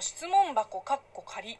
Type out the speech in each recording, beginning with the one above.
の質問箱かっこ仮。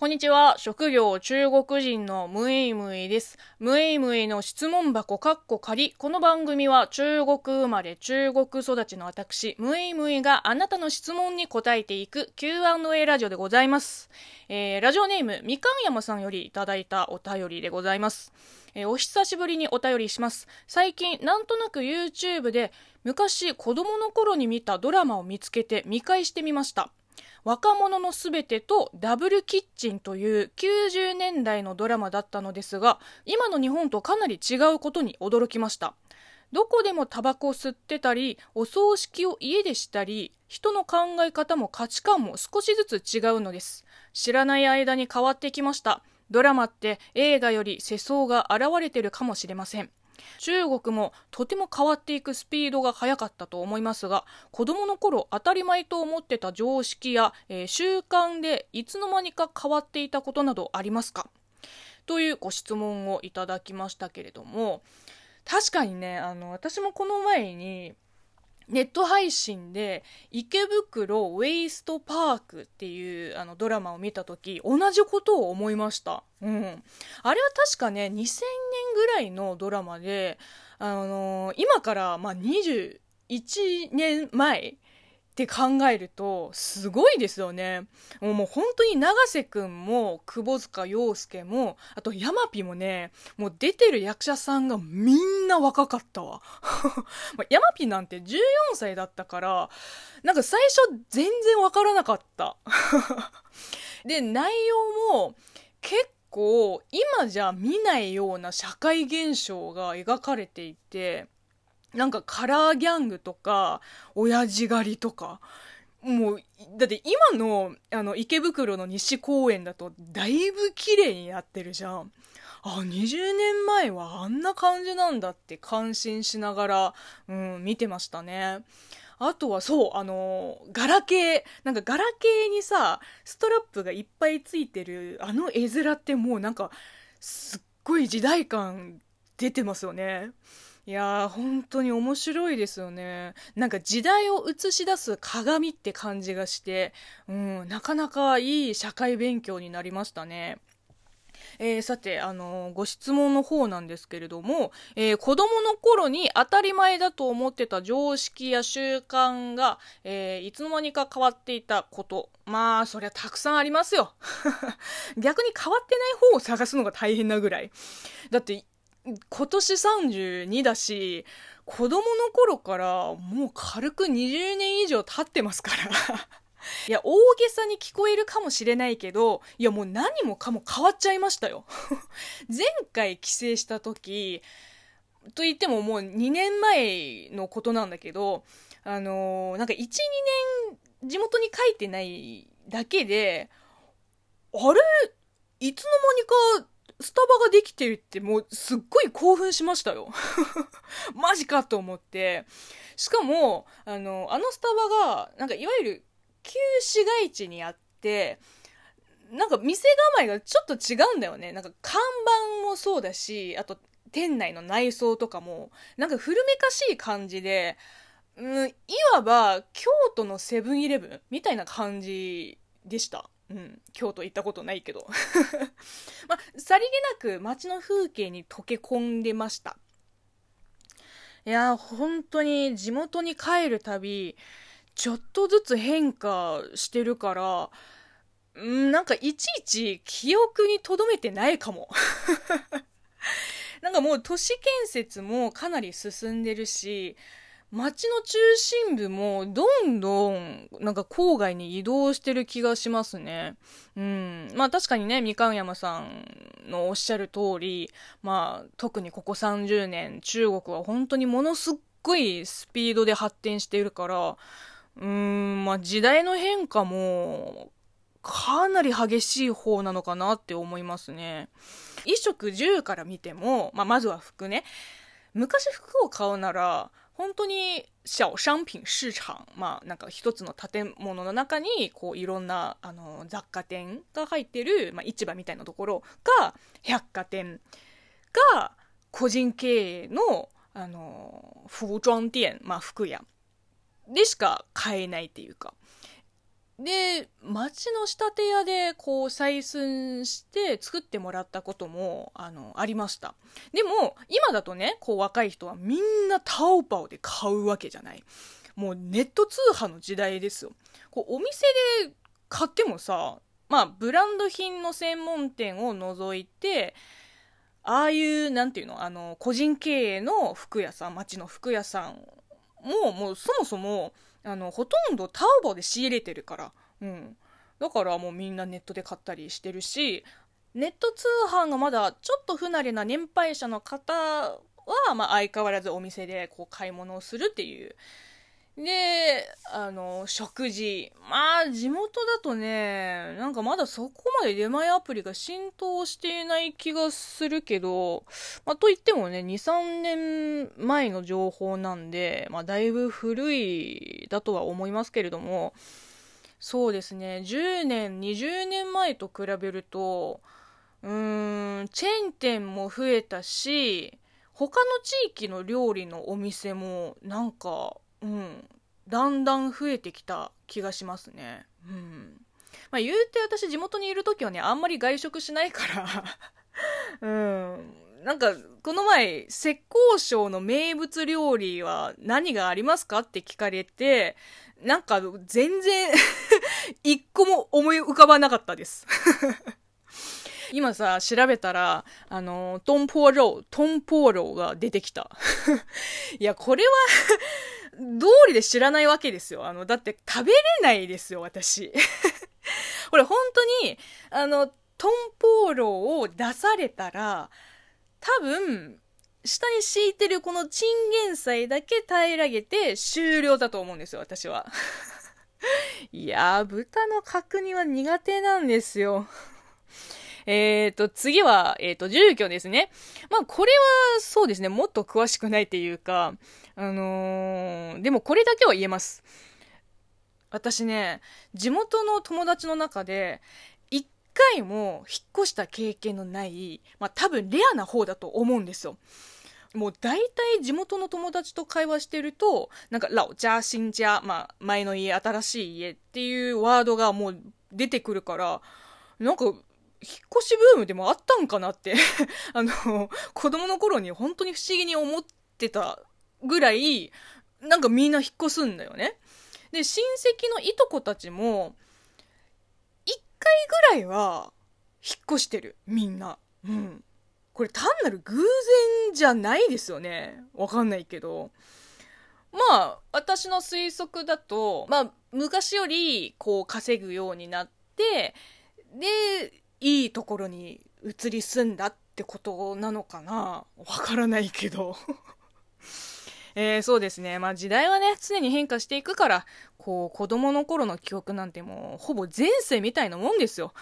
こんにちは。職業中国人のムイムイです。ムイムイの質問箱かっこ仮。この番組は中国生まれ中国育ちの私、ムイムイがあなたの質問に答えていく Q&A ラジオでございます。えー、ラジオネームみかんやまさんよりいただいたお便りでございます。えー、お久しぶりにお便りします。最近なんとなく YouTube で昔子供の頃に見たドラマを見つけて見返してみました。若者のすべてとダブルキッチンという90年代のドラマだったのですが、今の日本とかなり違うことに驚きました。どこでもタバコを吸ってたり、お葬式を家でしたり、人の考え方も価値観も少しずつ違うのです。知らない間に変わってきました。ドラマって映画より世相が現れてるかもしれません。中国もとても変わっていくスピードが速かったと思いますが子どもの頃当たり前と思ってた常識や、えー、習慣でいつの間にか変わっていたことなどありますか？というご質問をいただきましたけれども確かにねあの私もこの前にネット配信で池袋ウェイストパークっていうあのドラマを見た時同じことを思いました。うん。あれは確かね、2000年ぐらいのドラマで、あのー、今からまあ21年前って考えると、すごいですよね。もうもう本当に永瀬くんも、窪塚洋介も、あと山ピもね、もう出てる役者さんがみんな若かったわ。山ピなんて14歳だったから、なんか最初全然わからなかった。で、内容も結構今じゃ見ないような社会現象が描かれていて、なんかカラーギャングとか、親父狩りとか、もう、だって今の、あの、池袋の西公園だと、だいぶ綺麗になってるじゃん。あ、20年前はあんな感じなんだって感心しながら、うん、見てましたね。あとはそう、あの、ガラケー、なんかガラケーにさ、ストラップがいっぱいついてる、あの絵面ってもうなんか、すっごい時代感出てますよね。いやー、本当に面白いですよね。なんか時代を映し出す鏡って感じがして、うん、なかなかいい社会勉強になりましたね。えー、さて、あのー、ご質問の方なんですけれども、えー、子供の頃に当たり前だと思ってた常識や習慣が、え、いつの間にか変わっていたこと。まあ、そりゃたくさんありますよ。逆に変わってない方を探すのが大変なぐらい。だって、今年32だし、子供の頃からもう軽く20年以上経ってますから。いや、大げさに聞こえるかもしれないけど、いやもう何もかも変わっちゃいましたよ。前回帰省した時、と言ってももう2年前のことなんだけど、あのー、なんか1、2年地元に帰ってないだけで、あれ？いつの間にかスタバができてるってもうすっごい興奮しましたよ マジかと思って。しかも、あの、あのスタバが、なんかいわゆる旧市街地にあって、なんか店構えがちょっと違うんだよね。なんか看板もそうだし、あと店内の内装とかも、なんか古めかしい感じで、うん、いわば京都のセブンイレブンみたいな感じでした。うん、京都行ったことないけど。ま、さりげなく街の風景に溶け込んでました。いや、本当に地元に帰るたび、ちょっとずつ変化してるから、んなんかいちいち記憶に留めてないかも。なんかもう都市建設もかなり進んでるし、街の中心部もどんどんなんか郊外に移動してる気がしますね。うん。まあ確かにね、みかん山さんのおっしゃる通り、まあ特にここ30年中国は本当にものすっごいスピードで発展しているから、うーん、まあ時代の変化もかなり激しい方なのかなって思いますね。衣食住から見ても、まあまずは服ね。昔服を買うなら、本当に小商品市場、まあなんか一つの建物の中にこういろんなあの雑貨店が入ってる、まあ、市場みたいなところが百貨店が個人経営のあの服装店、まあ服屋でしか買えないっていうか。で、町の仕立て屋でこう採寸して作ってもらったこともあのありました。でも今だとね、こう若い人はみんなタオパオで買うわけじゃない。もうネット通販の時代ですよ。こうお店で買ってもさ、まあブランド品の専門店を除いて、ああいう、なんていうの、あの、個人経営の服屋さん、町の服屋さんも、もうそもそも、あの、ほとんどタオボで仕入れてるから。うん。だからもうみんなネットで買ったりしてるし、ネット通販がまだちょっと不慣れな年配者の方は、まあ相変わらずお店でこう買い物をするっていうで、あの、食事。まあ、地元だとね、なんかまだそこまで出前アプリが浸透していない気がするけど、まあ、といってもね、2、3年前の情報なんで、まあ、だいぶ古いだとは思いますけれども、そうですね、10年、20年前と比べると、うーん、チェーン店も増えたし、他の地域の料理のお店もなんかうん、だんだん増えてきた気がしますね。うん。まあ言うて私地元にいる時はね、あんまり外食しないから うん。なんか、この前、浙江省の名物料理は何がありますかって聞かれて、なんか全然 一個も思い浮かばなかったです 今さ、調べたら、あの、トンポーロー、トンポーローが出てきた。いや、これは通りで知らないわけですよ。あの、だって食べれないですよ、私。これ本当に、あの、トンポーロを出されたら、多分、下に敷いてるこのチンゲン菜だけ平らげて終了だと思うんですよ、私は。いやー、豚の角煮は苦手なんですよ。えっ、ー、と、次は、えっ、ー、と、住居ですね。まあ、これは、そうですね、もっと詳しくないっていうか、あのー、でもこれだけは言えます。私ね、地元の友達の中で、一回も引っ越した経験のない、まあ、多分レアな方だと思うんですよ。もう大体地元の友達と会話してると、なんか、ラオジャー、シンジャー、まあ、前の家、新しい家っていうワードがもう出てくるから、なんか、引っ越しブームでもあったんかなって あの、子供の頃に本当に不思議に思ってたぐらい、なんかみんな引っ越すんだよね。で、親戚のいとこたちも、一回ぐらいは引っ越してる。みんな。うん。これ単なる偶然じゃないですよね。わかんないけど。まあ、私の推測だと、まあ、昔より、こう、稼ぐようになって、で、いいところに移り住んだってことなのかなわからないけどえー、そうですね。まあ時代はね、常に変化していくから、こう、子供の頃の記憶なんてもう、ほぼ前世みたいなもんですよ。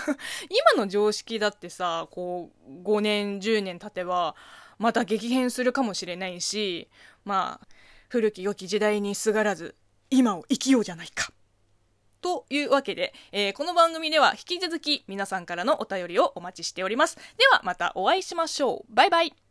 今の常識だってさ、こう、5年、10年経てば、また激変するかもしれないし、まあ、古き良き時代にすがらず、今を生きようじゃないか。というわけで、えー、この番組では引き続き皆さんからのお便りをお待ちしております。ではまたお会いしましょう。バイバイ。